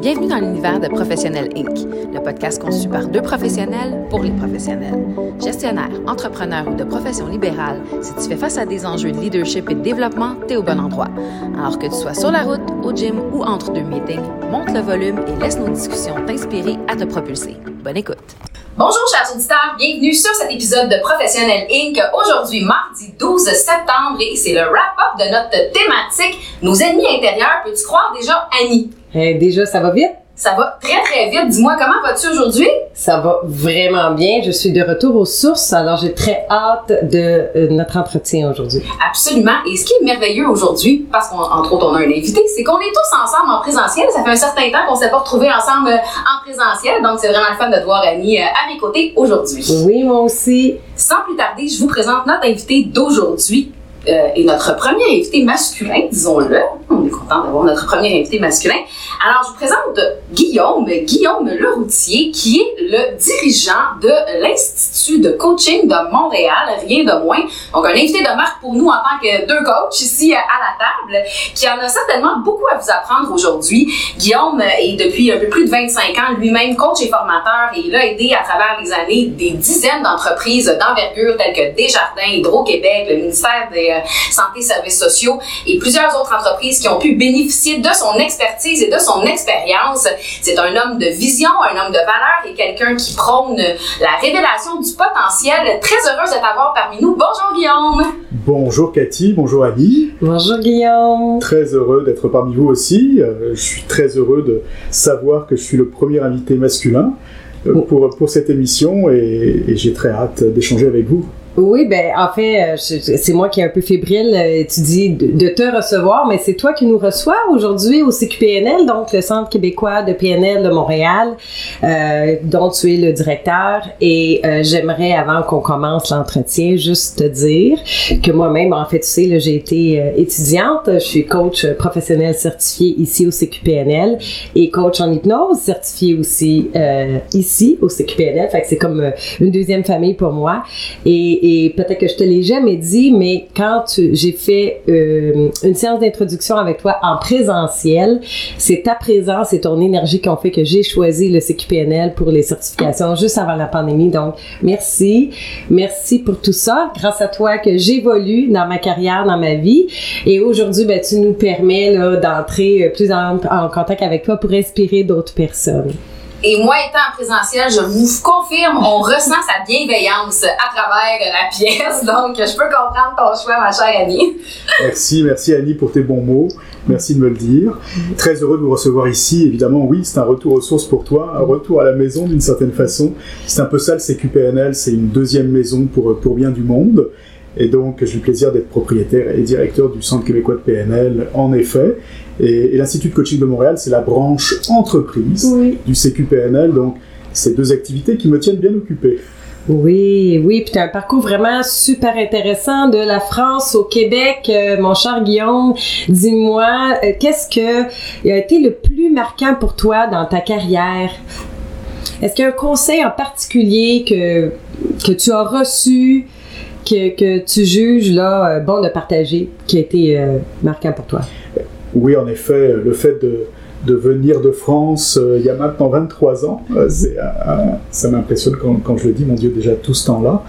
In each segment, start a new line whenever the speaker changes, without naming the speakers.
Bienvenue dans l'univers de Professionnel Inc., le podcast conçu par deux professionnels pour les professionnels. Gestionnaire, entrepreneur ou de profession libérale, si tu fais face à des enjeux de leadership et de développement, t'es au bon endroit. Alors que tu sois sur la route, au gym ou entre deux meetings, monte le volume et laisse nos discussions t'inspirer à te propulser. Bonne écoute.
Bonjour chers auditeurs, bienvenue sur cet épisode de Professionnel Inc. Aujourd'hui, mardi 12 septembre, et c'est le wrap-up de notre thématique Nos ennemis intérieurs. Peux-tu croire déjà Annie?
Eh, déjà, ça va vite?
Ça va très très vite. Dis-moi, comment vas-tu aujourd'hui?
Ça va vraiment bien. Je suis de retour aux sources, alors j'ai très hâte de euh, notre entretien aujourd'hui.
Absolument. Et ce qui est merveilleux aujourd'hui, parce qu'entre autres on a un invité, c'est qu'on est tous ensemble en présentiel. Ça fait un certain temps qu'on ne s'est pas retrouvés ensemble euh, en présentiel, donc c'est vraiment le fun de te voir Annie euh, à mes côtés aujourd'hui.
Oui, moi aussi.
Sans plus tarder, je vous présente notre invité d'aujourd'hui. Euh, et notre premier invité masculin, disons-le. On est content d'avoir notre premier invité masculin. Alors, je vous présente Guillaume, Guillaume Leroutier, qui est le dirigeant de l'Institut de coaching de Montréal, rien de moins. Donc, un invité de marque pour nous en tant que deux coachs ici à la table, qui en a certainement beaucoup à vous apprendre aujourd'hui. Guillaume est depuis un peu plus de 25 ans lui-même coach et formateur et il a aidé à travers les années des dizaines d'entreprises d'envergure telles que Desjardins, Hydro-Québec, le ministère des euh, Santé Services sociaux et plusieurs autres entreprises qui ont pu bénéficier de son expertise et de son expérience. C'est un homme de vision, un homme de valeur et quelqu'un qui prône la révélation du potentiel. Très heureuse de t'avoir parmi nous. Bonjour Guillaume.
Bonjour Cathy, bonjour Annie.
Bonjour Guillaume.
Très heureux d'être parmi vous aussi. Euh, je suis très heureux de savoir que je suis le premier invité masculin euh, pour, pour cette émission et, et j'ai très hâte d'échanger avec vous.
Oui, ben en fait, euh, c'est moi qui est un peu fébrile. Euh, tu dis de te recevoir, mais c'est toi qui nous reçois aujourd'hui au CQPNL, donc le Centre québécois de PNL de Montréal, euh, dont tu es le directeur. Et j'aimerais, avant qu'on commence l'entretien, juste te dire que moi-même, en fait, tu sais, j'ai été étudiante. Je suis coach professionnel certifié ici au CQPNL et coach en hypnose certifié aussi ici au CQPNL. Fait que c'est comme une deuxième famille pour moi. Et, et peut-être que je te l'ai jamais dit, mais quand j'ai fait euh, une séance d'introduction avec toi en présentiel, c'est ta présence et ton énergie qui ont fait que j'ai choisi le CQPNL pour les certifications juste avant la pandémie. Donc, merci. Merci pour tout ça. Grâce à toi que j'évolue dans ma carrière, dans ma vie. Et aujourd'hui, ben, tu nous permets d'entrer plus en, en contact avec toi pour inspirer d'autres personnes.
Et moi, étant en présentiel, je vous confirme, on ressent sa bienveillance à travers la pièce. Donc, je peux comprendre ton choix, ma chère Annie.
Merci, merci Annie pour tes bons mots. Merci de me le dire. Très heureux de vous recevoir ici. Évidemment, oui, c'est un retour aux sources pour toi, un retour à la maison d'une certaine façon. C'est un peu ça le CQPNL, c'est une deuxième maison pour, pour bien du monde. Et donc, j'ai le plaisir d'être propriétaire et directeur du Centre québécois de PNL, en effet. Et, et l'Institut de coaching de Montréal, c'est la branche entreprise
Oui.
du CQPNL. Donc, c'est deux activités qui me tiennent bien occupé.
Oui, oui, puis tu as un parcours vraiment super intéressant de la France au Québec. Euh, mon cher Guillaume, dis-moi, euh, qu'est-ce que a été le plus marquant pour toi dans ta carrière? Est-ce qu'il y a un conseil en particulier que, que tu as reçu, que, que tu juges là, euh, bon de partager, qui a été euh, marquant pour toi?
Oui, en effet, le fait de, de venir de France euh, il y a maintenant 23 ans, euh, euh, ça m'impressionne quand, quand, je le dis, mon Dieu, déjà tout ce temps-là.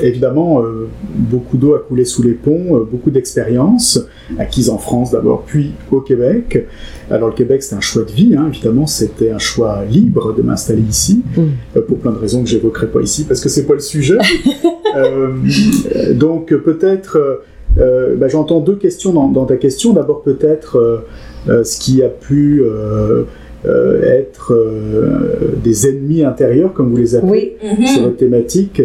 évidemment, beaucoup d'eau a coulé sous les ponts, beaucoup d'expériences acquises en France d'abord, puis au Québec. Alors le Québec, c'était un choix de vie, hein, évidemment, c'était un choix libre de m'installer ici, mm. pour plein de raisons que j'évoquerai pas ici, parce que c'est pas le sujet. donc peut-être... Euh, bah, J'entends deux questions dans, dans ta question. D'abord, peut-être euh, euh, ce qui a pu euh, être des ennemis intérieurs, comme vous les appelez,
oui.
-hmm. c'est votre thématique,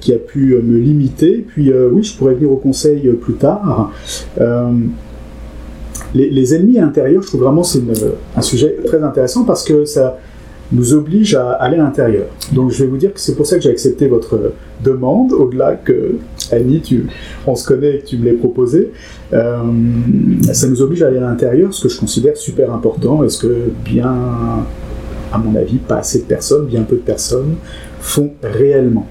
qui a pu me limiter. Puis, oui, je pourrais venir au conseil plus tard. Les, les, ennemis intérieurs, je trouve vraiment c'est un sujet très intéressant parce que ça nous oblige à aller à l'intérieur. Donc je vais vous dire que c'est pour ça que j'ai accepté votre demande, au-delà que Annie, tu, on se connaît et que tu me l'as proposé. Euh, ça nous oblige à aller à l'intérieur, ce que je considère super important, et ce que bien, à mon avis, pas assez de personnes, bien peu de personnes, font réellement?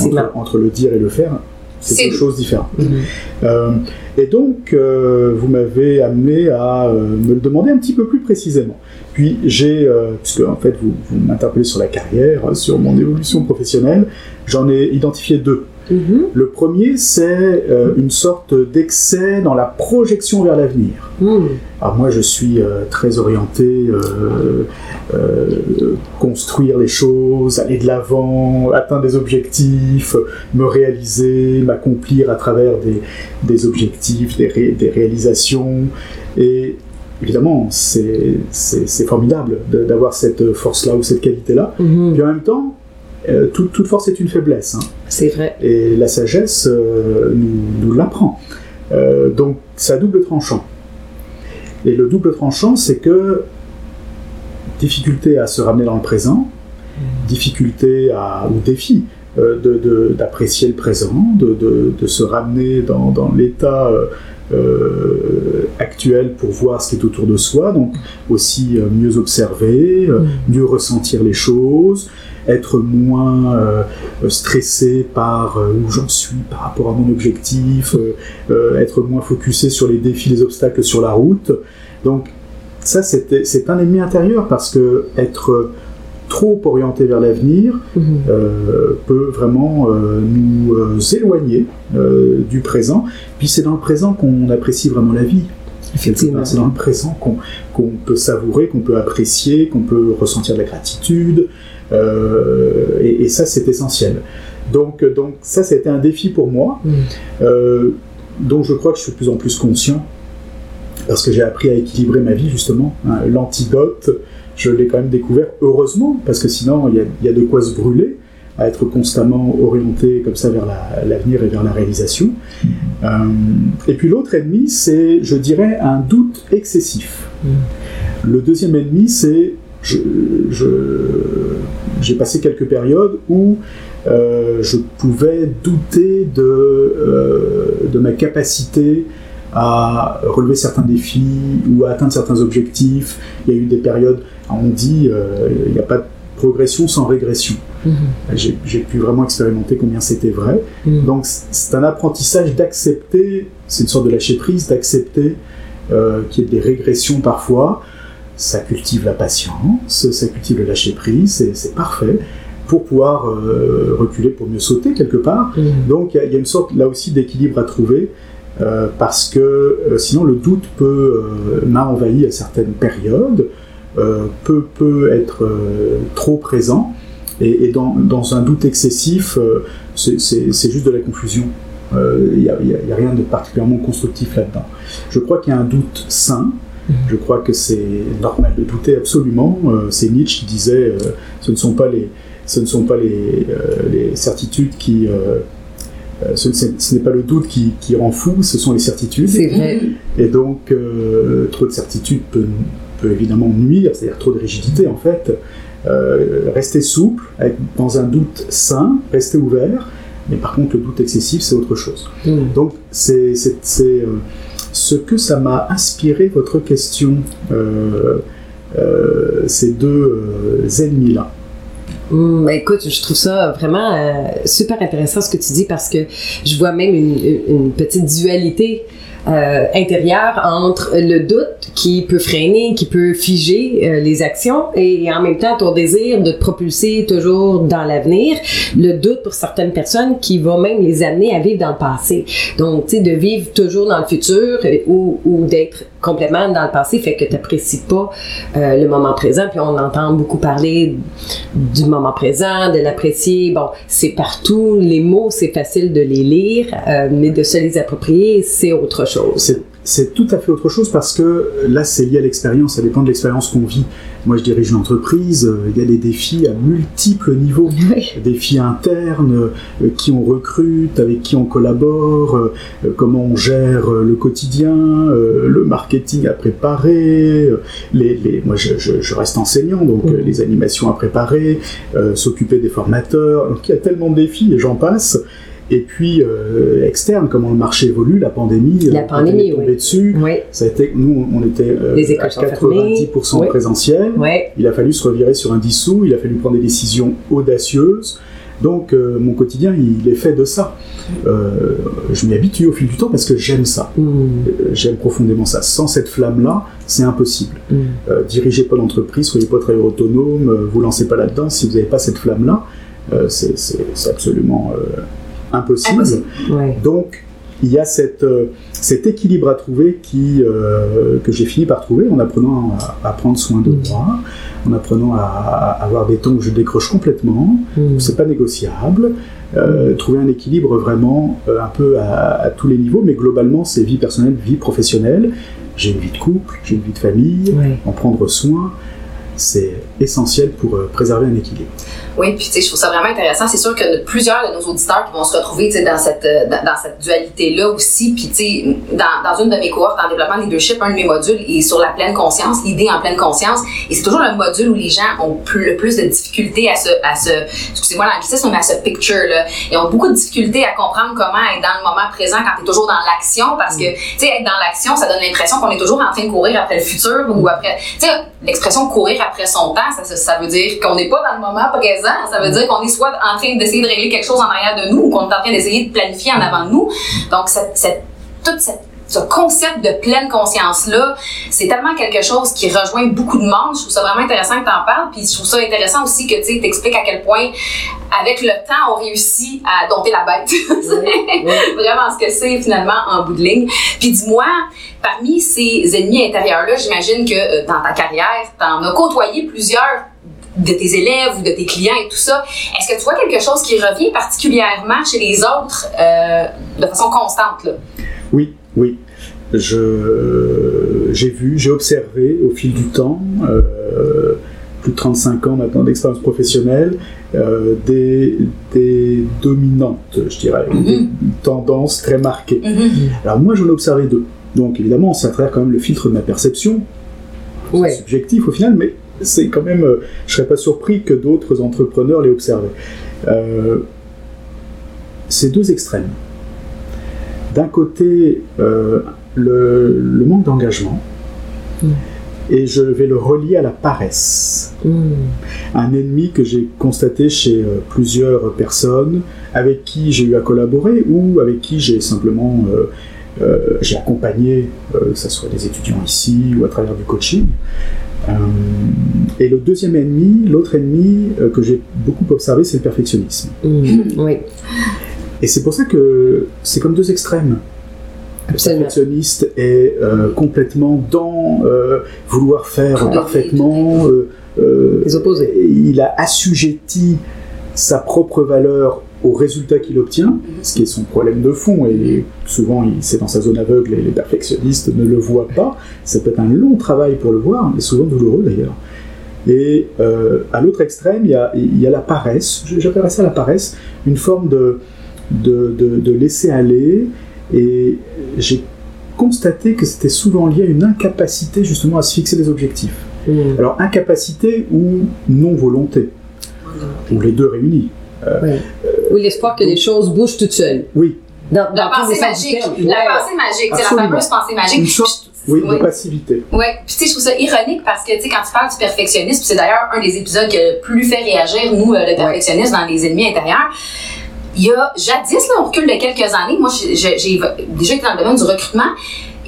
Entre, entre, le dire et le faire, C'est différentes.
Mhm.
Euh, et donc, euh, vous m'avez amené à euh, me le demander un petit peu plus précisément. Puis j'ai, euh, puisque en fait vous, vous m'interpellez sur la carrière, euh, sur mon évolution professionnelle, j'en ai identifié deux.
Mhm.
Le premier, c'est euh, une sorte d'excès dans la projection vers l'avenir.
Mhm.
Alors moi, je suis euh, très orienté construire les choses, aller de l'avant, atteindre des objectifs, me réaliser, m'accomplir à travers des, des objectifs, des, ré- des réalisations. Et évidemment, c'est formidable d'avoir cette force-là ou cette qualité-là.
Mhm.
Puis en même temps, euh, toute, toute force est une faiblesse. hein.
C'est vrai.
Et la sagesse euh, nous, nous l'apprend. Euh, donc, c'est à double tranchant. Et le double tranchant, c'est que difficulté à se ramener dans le présent, difficulté à, ou défi de- de- d'apprécier le présent, de, de- de se ramener dans, dans l'état euh, actuel pour voir ce qui est autour de soi, donc aussi euh, mieux observer, euh, mieux ressentir les choses, être moins stressé par où j'en suis par rapport à mon objectif, être moins focusé sur les défis, les obstacles sur la route. Donc ça, c'est un ennemi intérieur parce que être trop orienté vers l'avenir
Mhm.
euh, peut vraiment euh, nous euh, éloigner euh, du présent. Puis c'est dans le présent qu'on apprécie vraiment la vie.
Effectivement.
C'est dans le présent qu'on peut savourer, qu'on peut apprécier, qu'on peut ressentir de la gratitude. et, et ça, c'est essentiel. Donc, donc ça, c'était un défi pour moi.
Mhm.
Dont je crois que je suis de plus en plus conscient. Parce que j'ai appris à équilibrer ma vie, justement. Hein, L'antidote, je l'ai quand même découvert, heureusement, parce que sinon, il y a, il y a de quoi se brûler, à être constamment orienté comme ça vers la- l'avenir et vers la réalisation. Euh, et puis l'autre ennemi, c'est, je dirais, un doute excessif. Le deuxième ennemi, c'est je, je- j'ai passé quelques périodes où euh, je pouvais douter de, euh, de ma capacité à relever certains défis ou à atteindre certains objectifs. Il y a eu des périodes, on dit, euh, il n'y a pas de progression sans régression.
Mhm.
J'ai pu vraiment expérimenter combien c'était vrai.
Mhm.
Donc c'est un apprentissage d'accepter, c'est une sorte de lâcher prise, d'accepter euh, qu'il y ait des régressions parfois. Ça cultive la patience, ça cultive le lâcher prise, c'est- parfait pour pouvoir euh, reculer, pour mieux sauter quelque part.
Mhm.
Donc il y, a- il y a une sorte là aussi d'équilibre à trouver. euh, parce que sinon le doute peut m'a envahi à certaines périodes, peut, peut être euh, trop présent, et, et dans, dans un doute excessif, euh, c'est- juste de la confusion. Euh, Il n'y a, a- a rien de particulièrement constructif là-dedans. Je crois qu'il y a un doute sain, je crois que c'est normal de douter absolument. Euh, c'est Nietzsche qui disait euh, ce ne sont pas les, ce ne sont pas les, euh, les certitudes qui. euh, euh, ce, ce n'est pas le doute qui, qui rend fou, ce sont les certitudes.
C'est vrai.
Et donc, euh, trop de certitude peut, peut évidemment nuire, c'est-à-dire trop de rigidité en fait. Euh, rester souple, être dans un doute sain, rester ouvert, mais par contre, le doute excessif, c'est autre chose.
Mhm.
Donc, c'est euh, ce que ça m'a inspiré, votre question, euh, euh, ces deux ennemis-là.
Ben écoute, je trouve ça vraiment euh, super intéressant ce que tu dis parce que je vois même une, une petite dualité euh, intérieure entre le doute qui peut freiner, qui peut figer euh, les actions et, en même temps ton désir de te propulser toujours dans l'avenir. Le doute pour certaines personnes qui va même les amener à vivre dans le passé. Donc, tu sais, de vivre toujours dans le futur euh, ou, ou d'être complètement dans le passé fait que tu n'apprécies pas euh, le moment présent. Puis on entend beaucoup parler du moment présent, de l'apprécier. Bon, c'est partout. Les mots, c'est facile de les lire, euh, mais de se les approprier, c'est autre chose.
C'est- tout à fait autre chose parce que là, c'est lié à l'expérience, ça dépend de l'expérience qu'on vit. Moi, je dirige une entreprise, euh, il y a des défis à multiples niveaux.
Oui.
défis internes, euh, qui on recrute, avec qui on collabore, euh, comment on gère le quotidien, le marketing à préparer, les, les- moi je, je- je reste enseignant, donc les animations à préparer, euh, s'occuper des formateurs, donc il y a tellement de défis et j'en passe. Et puis euh, externe, comment le marché évolue, la pandémie,
La
euh,
pandémie,
elle est tombée
oui.
dessus,
Oui,
ça a été, nous on était euh,
Les
à
sont fermées.
90%
Oui.
présentiel, il a fallu se revirer sur un dissous, il a fallu prendre des décisions audacieuses, Donc euh, mon quotidien, il est fait de ça. Euh, je m'y habitue au fil du temps parce que j'aime ça.
Mm.
Euh, J'aime profondément ça. Sans cette flamme-là, c'est impossible.
Mm.
Euh, dirigez pas d'entreprise, soyez pas très autonome, vous lancez pas là-dedans. Si vous n'avez pas cette flamme-là, c'est absolument impossible.
Impossible.
Ouais.
Donc, il y a cette, euh, cet équilibre à trouver qui, euh, que j'ai fini par trouver en apprenant à, à prendre soin de moi, en apprenant à, à avoir des temps où je décroche complètement,
Mm.
où c'est pas négociable, euh, trouver un équilibre vraiment un peu à, à tous les niveaux, mais globalement, c'est vie personnelle, vie professionnelle. J'ai une vie de couple, j'ai une vie de famille,
Ouais.
en prendre soin, c'est essentiel pour préserver un équilibre.
Oui, puis tu sais, je trouve ça vraiment intéressant. C'est sûr que plusieurs de nos auditeurs qui vont se retrouver dans cette, euh, dans, cette dualité-là aussi. Puis tu sais, dans, dans une de mes cohortes en développement leadership, un de mes modules est sur la pleine conscience, l'idée en pleine conscience. Et c'est toujours le module où les gens ont le plus de difficultés à se, à se excusez-moi l'anglicisme, mais à ce picture-là. Ils ont beaucoup de difficultés à comprendre comment être dans le moment présent quand tu es toujours dans l'action parce que, tu sais, être dans l'action, ça donne l'impression qu'on est toujours en train de courir après le futur ou après, tu sais, l'expression courir après son temps, ça, ça veut dire qu'on n'est pas dans le moment présent. Ça veut dire qu'on est soit en train d'essayer de régler quelque chose en arrière de nous ou qu'on est en train d'essayer de planifier en avant de nous. Donc, cette, cette, toute cette ce concept de pleine conscience-là, c'est tellement quelque chose qui rejoint beaucoup de monde. Je trouve ça vraiment intéressant que tu en parles. Puis je trouve ça intéressant aussi que tu t'expliques à quel point, avec le temps, on réussit à dompter la bête. C'est vraiment ce que c'est finalement en bout de ligne. Puis dis-moi, parmi ces ennemis intérieurs-là, j'imagine que euh, dans ta carrière, tu en as côtoyé plusieurs de tes élèves ou de tes clients et tout ça. Est-ce que tu vois quelque chose qui revient particulièrement chez les autres euh, de façon constante? Là?
Oui, oui. Je, j'ai vu, j'ai observé au fil du temps, euh, plus de 35 ans maintenant d'expérience professionnelle, euh, des, des dominantes, je dirais, des tendances très marquées. Alors moi, j'en ai observé deux. Donc évidemment, c'est à travers quand même le filtre de ma perception, c'est
Ouais.
subjectif au final, mais c'est quand même, euh, je serais pas surpris que d'autres entrepreneurs l'aient observé. Euh, c'est deux extrêmes. D'un côté, euh, le, le manque d'engagement,
Mm.
et je vais le relier à la paresse.
Mm.
Un ennemi que j'ai constaté chez euh, plusieurs personnes avec qui j'ai eu à collaborer ou avec qui j'ai simplement j'ai accompagné, que ce soit des étudiants ici ou à travers du coaching. Euh, et le deuxième ennemi, l'autre ennemi euh, que j'ai beaucoup observé, c'est le perfectionnisme.
Mm. Oui,
Et c'est pour ça que c'est comme deux extrêmes. Le perfectionniste est euh, complètement dans euh, vouloir faire
fait,
parfaitement. euh, euh,
Les opposés.
il a assujetti sa propre valeur au résultat qu'il obtient, ce qui est son problème de fond. Et souvent, c'est dans sa zone aveugle et les perfectionnistes ne le voient pas. Ça peut être un long travail pour le voir, et souvent douloureux d'ailleurs. Et euh, à l'autre extrême, il y, a, il y a la paresse. J'appellerais ça la paresse, une forme de, de, de- de laisser aller. Et j'ai constaté que c'était souvent lié à une incapacité justement à se fixer des objectifs.
Mm.
Alors incapacité ou non-volonté, ou les deux réunis.
Ouais. Ou l'espoir que les choses bougent toutes seules.
Oui,
Dans,
La
dans tous les
pensée magique. La pensée magique. C'est la fameuse pensée magique.
une sorte oui, de
Oui.
passivité.
Ouais, puis tu sais, je trouve ça ironique parce que tu sais, quand tu parles du perfectionnisme, c'est d'ailleurs un des épisodes qui a le plus fait réagir nous euh, le perfectionnisme dans les ennemis intérieurs. Il y a jadis, là, on recule de quelques années, moi j'ai déjà été dans le domaine du recrutement.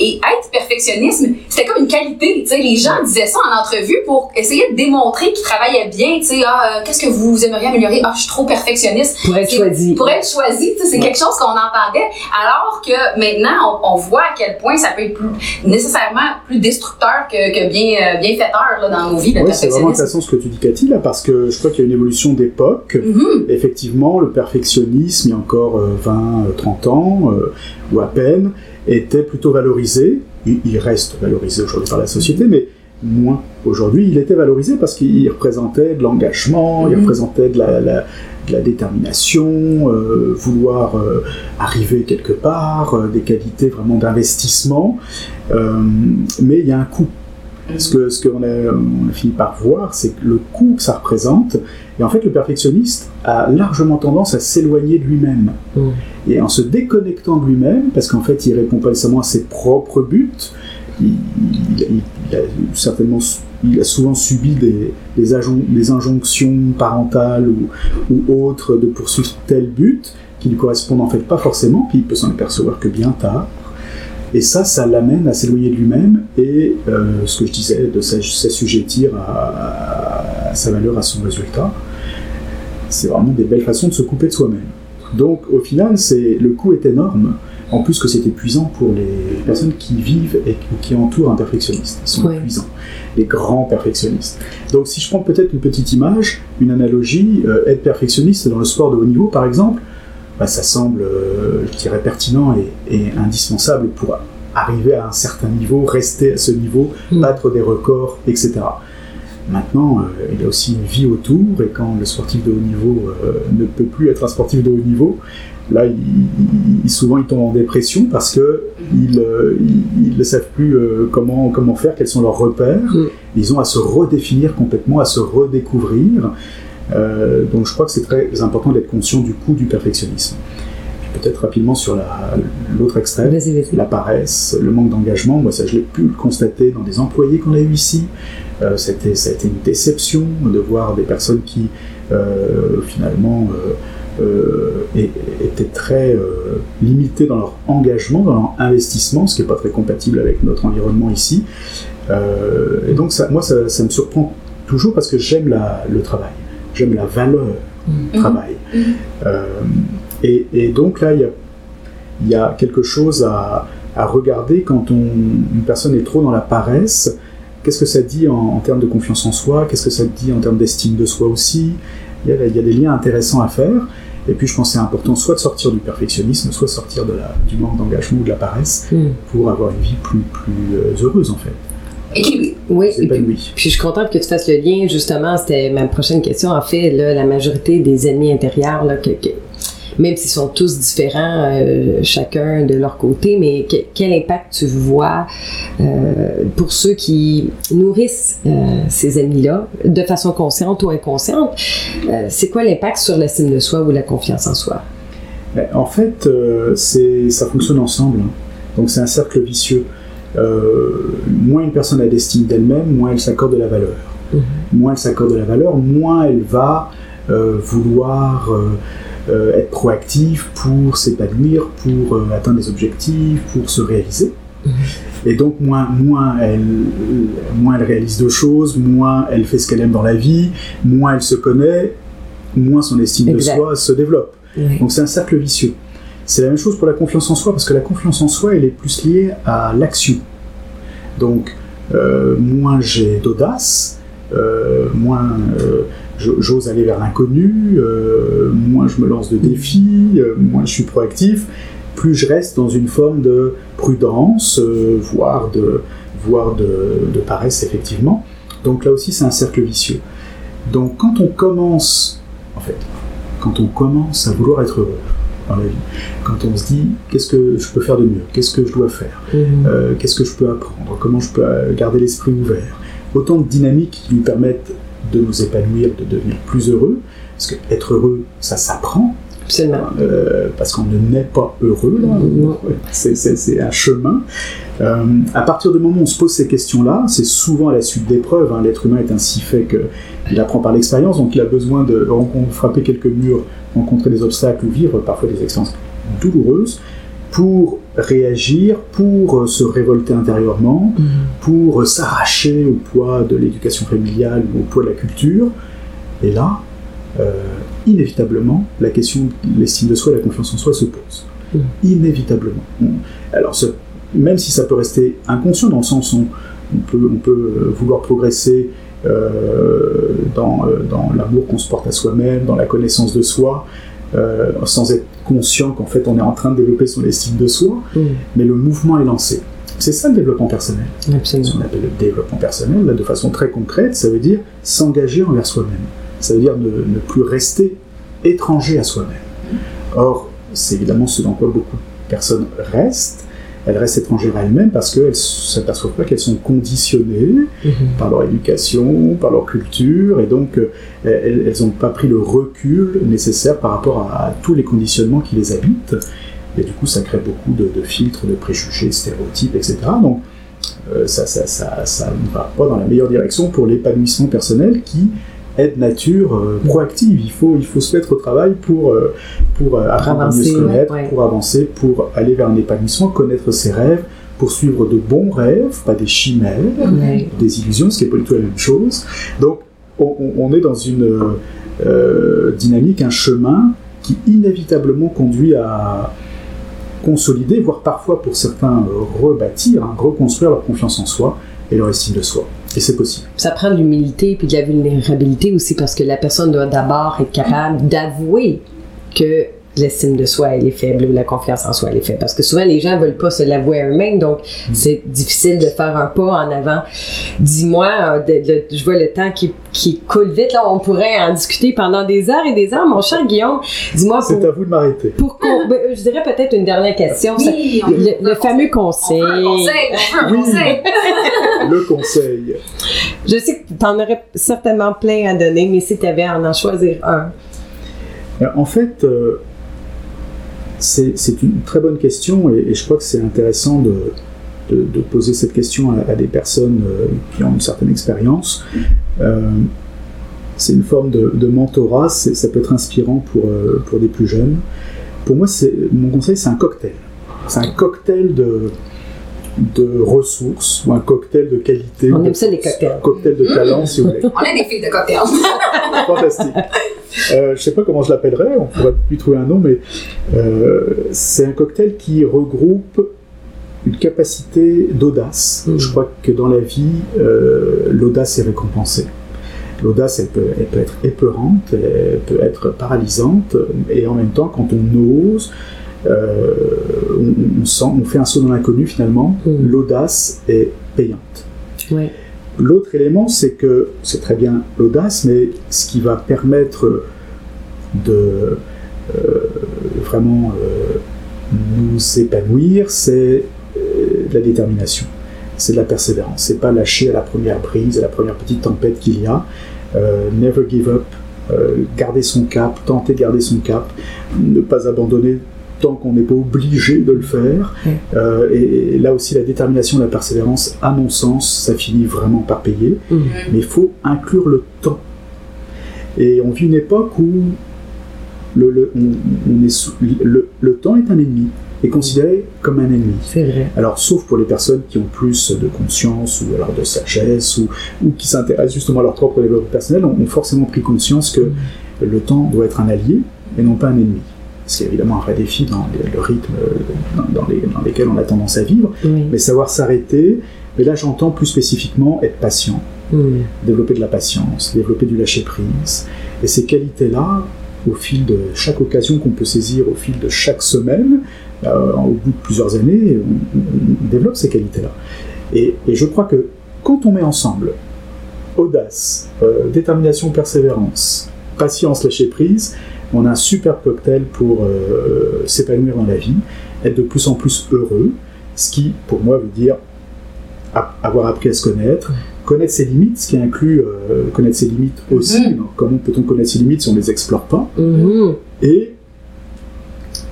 Et être perfectionnisme, c'était comme une qualité. Tu sais, les gens disaient ça en entrevue pour essayer de démontrer qu'ils travaillaient bien. Tu sais, ah, euh, qu'est-ce que vous aimeriez améliorer? Ah, je suis trop perfectionniste.
Pour être choisi.
Pour être choisi, tu sais, c'est
Ouais.
quelque chose qu'on entendait, alors que maintenant, on, on voit à quel point ça peut être plus, nécessairement plus destructeur que, que bien, euh, bienfaiteur là, dans nos vies,
Oui, c'est vraiment
perfectionnisme.
intéressant ce que tu dis, Cathy, là, parce que je crois qu'il y a une évolution d'époque.
Mhm.
Effectivement, le perfectionnisme, il y a encore euh, 20, euh, 30 ans, euh, ou à peine, était plutôt valorisé. Il, il reste valorisé aujourd'hui par la société, mais moins. Aujourd'hui, il était valorisé parce qu'il représentait de l'engagement, il
Mhm.
représentait de la, la- de la détermination, euh, vouloir euh, arriver quelque part, euh, des qualités vraiment d'investissement. Euh, mais il y a un coût. Ce que ce qu'on a, on a fini par voir, c'est que le coût que ça représente, et en fait le perfectionniste a largement tendance à s'éloigner de lui-même.
Mm.
Et en se déconnectant de lui-même, parce qu'en fait il répond pas nécessairement à ses propres buts, il, a certainement il a souvent subi des, injonctions parentales ou, autres de poursuivre tel but qui lui correspondent en fait pas forcément, puis il peut s'en apercevoir que bien tard. Et ça, ça l'amène à s'éloigner de lui-même et euh, ce que je disais, de s'assujettir à, sa valeur, à son résultat. C'est vraiment des belles façons de se couper de soi-même. Donc au final, c'est le coût est énorme. En plus que c'est épuisant pour les personnes qui vivent et qui entourent un perfectionniste. Ils sont ouais. épuisants, les grands perfectionnistes. Donc si je prends peut-être une petite image, une analogie, euh, être perfectionniste dans le sport de haut niveau par exemple, bah, ça semble, euh, je dirais, pertinent et, et, indispensable pour arriver à un certain niveau, rester à ce niveau, mmh. battre des records, etc. Maintenant, euh, il y a aussi une vie autour, et quand le sportif de haut niveau euh, ne peut plus être un sportif de haut niveau, là, il, il, souvent, ils tombent en dépression parce que ils, ils ne savent plus euh, comment, comment faire, quels sont leurs repères. Mmh. Ils ont à se redéfinir complètement, à se redécouvrir. Euh, donc, je crois que c'est très important d'être conscient du coût du perfectionnisme. Peut-être rapidement sur l'autre extrait,
vas -y, vas -y.
la paresse, le manque d'engagement. Moi, ça, je l'ai pu le constater dans des employés qu'on a eu ici. Euh, ça, a été, ça a été une déception de voir des personnes qui, euh, finalement, euh, étaient très euh, limitées dans leur engagement, dans leur investissement, ce qui n'est pas très compatible avec notre environnement ici. Euh, et donc, ça, moi, ça, ça, me surprend toujours parce que j'aime le travail, j'aime la valeur du
Mhm.
travail. Euh, et, et, donc là, il y a, y a, quelque chose à, à regarder quand on, une personne est trop dans la paresse. Qu'est-ce que ça dit en, en, termes de confiance en soi? Qu'est-ce que ça dit en termes d'estime de soi aussi? Il y, a, il y, a, des liens intéressants à faire. Et puis je pense que c'est important soit de sortir du perfectionnisme, soit de sortir de la, du manque d'engagement ou de la paresse
Mhm.
pour avoir une vie plus, plus euh, heureuse en fait.
Oui, et puis, je suis contente que tu fasses le lien, justement, c'était ma prochaine question. En fait, là, la majorité des ennemis intérieurs, là, que, que- même s'ils sont tous différents, euh, chacun de leur côté, mais que- quel impact tu vois euh, pour ceux qui nourrissent euh, ces ennemis-là, de façon consciente ou inconsciente? C'est quoi l'impact sur l'estime de soi ou la confiance en soi?
Ben, en fait, c'est- ça fonctionne ensemble. hein. Donc c'est un cercle vicieux. Moins une personne a d'estime d'elle-même, moins elle s'accorde de la valeur.
Mhm.
Moins elle s'accorde de la valeur, moins elle va euh, vouloir euh, être proactive pour s'épanouir, pour euh, atteindre des objectifs, pour se réaliser.
Mhm.
Et donc moins, moins, elle, moins elle réalise de choses, moins elle fait ce qu'elle aime dans la vie, moins elle se connaît, moins son estime
Exact.
de soi se développe.
Oui.
Donc c'est un cercle vicieux. C'est la même chose pour la confiance en soi, parce que la confiance en soi, elle est plus liée à l'action. Donc, euh, moins j'ai d'audace, euh, moins euh, j'ose aller vers l'inconnu, euh, moins je me lance de défis, euh, moins je suis proactif, plus je reste dans une forme de prudence, euh, voire, de, voire de, de paresse, effectivement. Donc là aussi, c'est un cercle vicieux. Donc quand on commence, en fait, quand on commence à vouloir être heureux dans la vie, quand on se dit qu'est-ce que je peux faire de mieux, qu'est-ce que je dois faire, euh, qu'est-ce que je peux apprendre, comment je peux garder l'esprit ouvert, autant de dynamiques qui nous permettent de nous épanouir, de devenir plus heureux, parce que être heureux, ça s'apprend,
Absolument.
euh, parce qu'on ne naît pas heureux, là. C'est- un chemin. Euh, à partir du moment où on se pose ces questions-là, c'est souvent à la suite d'épreuves. hein. L'être humain est ainsi fait qu'il apprend par l'expérience, donc il a besoin de frapper quelques murs, rencontrer des obstacles ou vivre parfois des expériences douloureuses pour réagir, pour euh, se révolter intérieurement,
Mhm.
pour euh, s'arracher au poids de l'éducation familiale ou au poids de la culture. Et là, euh, inévitablement, la question de l'estime de soi et la confiance en soi se pose.
Mhm.
Inévitablement. Alors, ce- même si ça peut rester inconscient, dans le sens où on peut, on peut vouloir progresser euh, dans, dans l'amour qu'on se porte à soi-même, dans la connaissance de soi, euh, sans être conscient qu'en fait on est en train de développer son estime de soi,
Mhm.
mais le mouvement est lancé. C'est ça le développement personnel. Ce
Absolument.
qu'on appelle le développement personnel, là, de façon très concrète, ça veut dire s'engager envers soi-même. Ça veut dire ne, ne plus rester étranger à soi-même. Or, c'est évidemment ce dans quoi beaucoup de personnes restent. Elles restent étrangères à elles-mêmes parce qu'elles ne s'aperçoivent pas qu'elles sont conditionnées
Mhm.
par leur éducation, par leur culture, et donc euh, elles n'ont pas pris le recul nécessaire par rapport à, à tous les conditionnements qui les habitent. Et du coup, ça crée beaucoup de, de filtres, de préjugés, de stéréotypes, etc. Donc, euh, ça, ça, ça, ça ne va pas dans la meilleure direction pour l'épanouissement personnel qui est de nature euh, proactive. Il faut, il faut se mettre au travail pour, euh, pour euh, apprendre à mieux
avancer,
se connaître,
ouais.
pour avancer, pour aller vers un épanouissement, connaître ses rêves, poursuivre de bons rêves, pas des chimères,
Ouais.
des illusions, ce qui n'est pas du tout la même chose. Donc, on, est dans une euh, dynamique, un chemin qui inévitablement conduit à consolider, voire parfois pour certains rebâtir, hein, reconstruire leur confiance en soi et leur estime de soi. Et c'est possible.
Ça prend de l'humilité puis de la vulnérabilité aussi parce que la personne doit d'abord être capable d'avouer que l'estime de soi elle est faible ou la confiance en soi elle est faible parce que souvent les gens veulent pas se l'avouer à eux-mêmes donc c'est difficile de faire un pas en avant. Dis-moi, euh, je vois le temps qui, qui coule vite là, on pourrait en discuter pendant des heures et des heures. Mon cher Guillaume, dis-moi
C'est à vous de m'arrêter.
pour qu'on- ben, je dirais peut-être une dernière question. Ça-
Oui, on-
le, le fameux conseil.
On veut un conseil, on veut un
Oui.
conseil.
Le conseil.
Je sais que tu en aurais certainement plein à donner, mais si tu avais à en choisir un.
En fait, euh, c'est une très bonne question et, et je crois que c'est intéressant de, de- de poser cette question à, à des personnes euh, qui ont une certaine expérience. Euh, c'est une forme de, de mentorat, c'est- ça peut être inspirant pour, euh, pour des plus jeunes. Pour moi, c'est- mon conseil, c'est un cocktail. C'est un cocktail de, de ressources ou un cocktail de qualité.
On aime
de
ça, les cocktails.
Un cocktail de talent, si vous voulez.
On est des filles de cocktail.
Fantastique. Euh, je sais pas comment je l'appellerais, on pourrait lui trouver un nom, mais euh, c'est un cocktail qui regroupe une capacité d'audace.
Mm.
Je crois que dans la vie, euh, l'audace est récompensée. L'audace, elle peut, elle peut être épeurante, elle peut être paralysante, et en même temps, quand on ose, euh, on, on sent, on fait un saut dans l'inconnu finalement,
Mm.
l'audace est payante.
Ouais.
L'autre élément, c'est que c'est très bien l'audace, mais ce qui va permettre de euh, vraiment euh, nous épanouir, c'est euh, la détermination, c'est de la persévérance. C'est pas lâcher à la première brise, à la première petite tempête qu'il y a. Never give up, garder son cap, tenter de garder son cap, ne pas abandonner tant qu'on n'est pas obligé de le faire. Euh, et, et là aussi, la détermination, la persévérance, à mon sens, ça finit vraiment par payer.
Mhm.
Mais il faut inclure le temps. Et on vit une époque où le, le- on- on est sous- le- le temps est un ennemi, est considéré comme un ennemi.
C'est vrai.
Alors, sauf pour les personnes qui ont plus de conscience ou alors de sagesse ou, ou qui s'intéressent justement à leur propre développement personnel, ont, ont forcément pris conscience que le temps doit être un allié et non pas un ennemi. C'est évidemment un vrai défi dans les- le rythme dans, dans les, dans lesquels on a tendance à vivre,
Oui.
mais savoir s'arrêter. Mais là, j'entends plus spécifiquement être patient, développer de la patience, développer du lâcher-prise. Et ces qualités-là, au fil de chaque occasion qu'on peut saisir, au fil de chaque semaine, euh, au bout de plusieurs années, on, développe ces qualités-là. Et, et je crois que quand on met ensemble audace, euh, détermination, persévérance, patience, lâcher-prise, on a un super cocktail pour euh, s'épanouir dans la vie, être de plus en plus heureux, ce qui, pour moi, veut dire avoir appris à se connaître, connaître ses limites, ce qui inclut euh, connaître ses limites aussi. Donc, comment peut-on connaître ses limites si on ne les explore pas
Mhm.
Et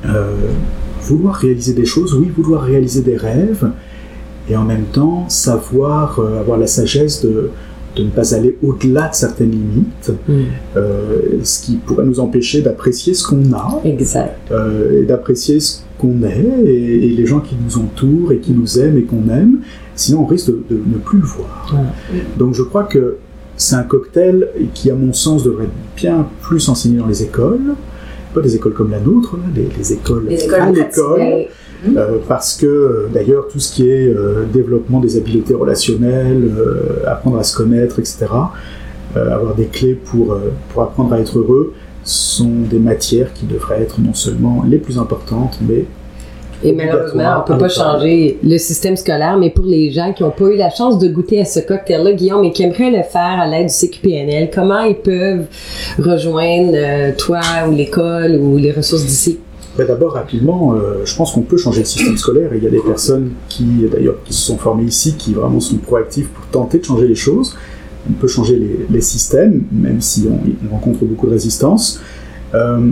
euh, vouloir réaliser des choses, oui, vouloir réaliser des rêves, et en même temps savoir euh, avoir la sagesse de, de ne pas aller au-delà de certaines limites,
Mhm.
euh, ce qui pourrait nous empêcher d'apprécier ce qu'on a,
Exact.
euh, et d'apprécier ce qu'on est, et, et les gens qui nous entourent et qui nous aiment et qu'on aime, sinon on risque de, de ne plus le voir.
Ouais.
Donc je crois que c'est un cocktail qui, à mon sens, devrait être bien plus enseigné dans les écoles, pas des écoles comme la nôtre, les écoles
Les écoles
à l'école, euh, parce que euh, d'ailleurs tout ce qui est euh, développement des habiletés relationnelles, euh, apprendre à se connaître, etc., avoir des clés pour, pour apprendre à être heureux, sont des matières qui devraient être non seulement les plus importantes, mais
Et malheureusement, on peut
à
pas changer le système scolaire, mais pour les gens qui n'ont pas eu la chance de goûter à ce cocktail-là, Guillaume, et qui aimeraient le faire à l'aide du CQPNL, comment ils peuvent rejoindre euh, toi ou l'école ou les ressources d'ici?
Ben D'abord, rapidement, euh, je pense qu'on peut changer le système scolaire. Et il y a des personnes qui, d'ailleurs, qui se sont formées ici, qui vraiment sont proactives pour tenter de changer les choses. On peut changer les, les systèmes, même si on, on rencontre beaucoup de résistance. Euh,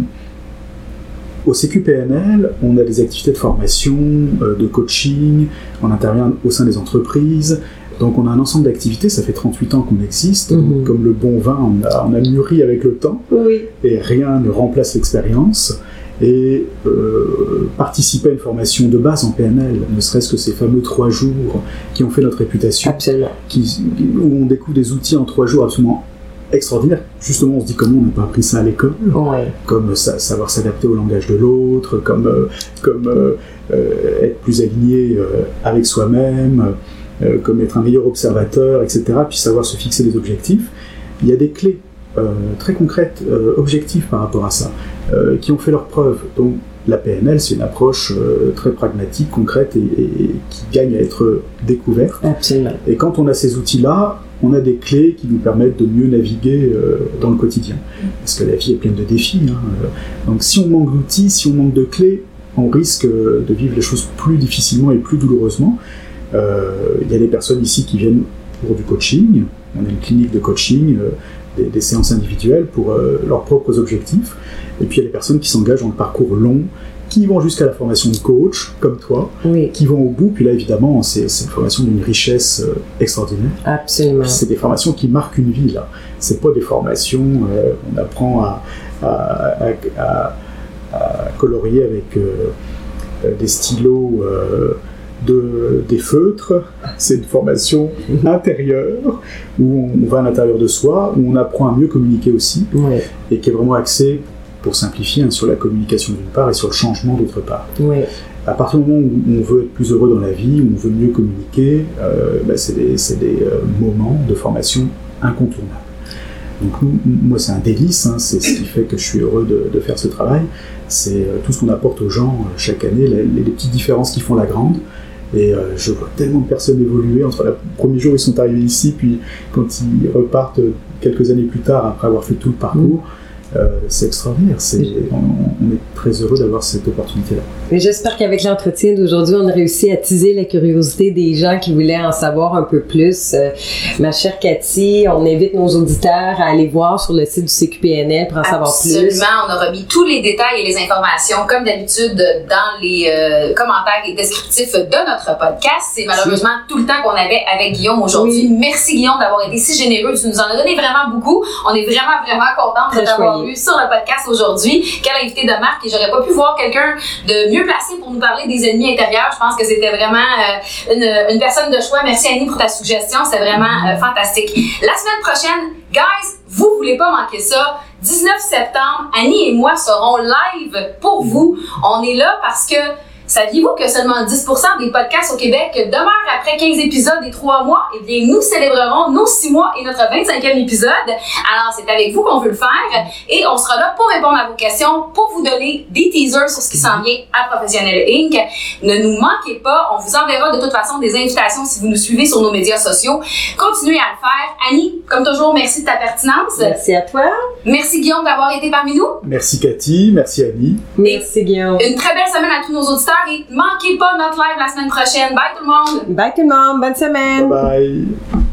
au CQPNL, on a des activités de formation, euh, de coaching, on intervient au sein des entreprises. Donc on a un ensemble d'activités, ça fait 38 ans qu'on existe.
Mhm.
Comme le bon vin, on a, on a mûri avec le temps
Oui.
et rien ne remplace l'expérience. Et euh, participer à une formation de base en PNL, ne serait-ce que ces fameux trois jours qui ont fait notre réputation, qui- où on découvre des outils en trois jours absolument extraordinaires. Justement, on se dit comment on n'a pas appris ça à l'école
Ouais.
comme sa- savoir s'adapter au langage de l'autre, comme, euh, comme euh, euh, être plus aligné avec soi-même, comme être un meilleur observateur, etc., puis savoir se fixer des objectifs. Il y a des clés très concrètes, objectives par rapport à ça, qui ont fait leurs preuves. Donc la PNL, c'est une approche euh, très pragmatique, concrète et, et- et qui gagne à être découverte.
Absolument.
Et quand on a ces outils-là, on a des clés qui nous permettent de mieux naviguer euh, dans le quotidien. Parce que la vie est pleine de défis. hein. Euh, Donc si on manque d'outils, si on manque de clés, on risque euh, de vivre les choses plus difficilement et plus douloureusement. Il y a des personnes ici qui viennent pour du coaching. On a une clinique de coaching, des, séances individuelles pour leurs propres objectifs. Et puis il y a des personnes qui s'engagent dans le parcours long, qui vont jusqu'à la formation de coach, comme toi,
Oui.
qui vont au bout. Puis là, évidemment, c'est une formation d'une richesse euh, extraordinaire.
Absolument.
C'est des formations qui marquent une vie, là. C'est pas des formations, euh, on apprend à, à, à- à- à colorier avec euh, euh, des stylos, euh, de, des feutres. C'est une formation intérieure où on va à l'intérieur de soi, où on apprend à mieux communiquer aussi, et qui est vraiment axée, pour simplifier, hein, sur la communication d'une part et sur le changement d'autre part
Oui.
à partir du moment où on veut être plus heureux dans la vie, où on veut mieux communiquer, euh, bah, c'est des, euh, moments de formation incontournables. Donc moi c'est un délice, hein, c'est ce qui fait que je suis heureux de, de faire ce travail. C'est euh, tout ce qu'on apporte aux gens chaque année, les, les petites différences qui font la grande. Et euh, je vois tellement de personnes évoluer entre le premier jour où ils sont arrivés ici, puis quand ils repartent quelques années plus tard après avoir fait tout le parcours. Euh, c'est extraordinaire, c'est, on, on est très heureux d'avoir cette opportunité-là.
Mais j'espère qu'avec l'entretien d'aujourd'hui, on a réussi à teaser la curiosité des gens qui voulaient en savoir un peu plus. Euh, ma chère Cathy, on invite nos auditeurs à aller voir sur le site du CQPNL pour en savoir plus.
Absolument, on a remis tous les détails et les informations, comme d'habitude, dans les euh, commentaires et descriptifs de notre podcast. C'est malheureusement tout le temps qu'on avait avec Guillaume aujourd'hui. Merci Guillaume d'avoir été si généreux. Tu nous en as donné vraiment beaucoup. On est vraiment, vraiment contente de t'avoir eu sur le podcast aujourd'hui. Quel invité de marque et j'aurais pas pu voir quelqu'un de mieux placé pour nous parler des ennemis intérieurs. Je pense que c'était vraiment euh, une, une personne de choix. Merci Annie pour ta suggestion. C'est vraiment euh, fantastique. La semaine prochaine, guys, vous voulez pas manquer ça. 19 septembre, Annie et moi serons live pour vous. On est là parce que Saviez-vous que seulement 10% des podcasts au Québec demeurent après 15 épisodes et 3 mois? Eh bien, nous célébrerons nos 6 mois et notre 25e épisode. Alors, c'est avec vous qu'on veut le faire et on sera là pour répondre à vos questions, pour vous donner des teasers sur ce qui s'en vient à Professionnel Inc. Ne nous manquez pas, on vous enverra de toute façon des invitations si vous nous suivez sur nos médias sociaux. Continuez à le faire. Annie, comme toujours, merci de ta pertinence.
Merci à toi.
Merci Guillaume d'avoir été parmi nous.
Merci Cathy, merci Annie.
Merci Guillaume.
Une très belle semaine à tous nos auditeurs et manquez pas notre live la semaine prochaine. Bye tout le monde!
Bye tout le monde. Bonne semaine.
Bye bye.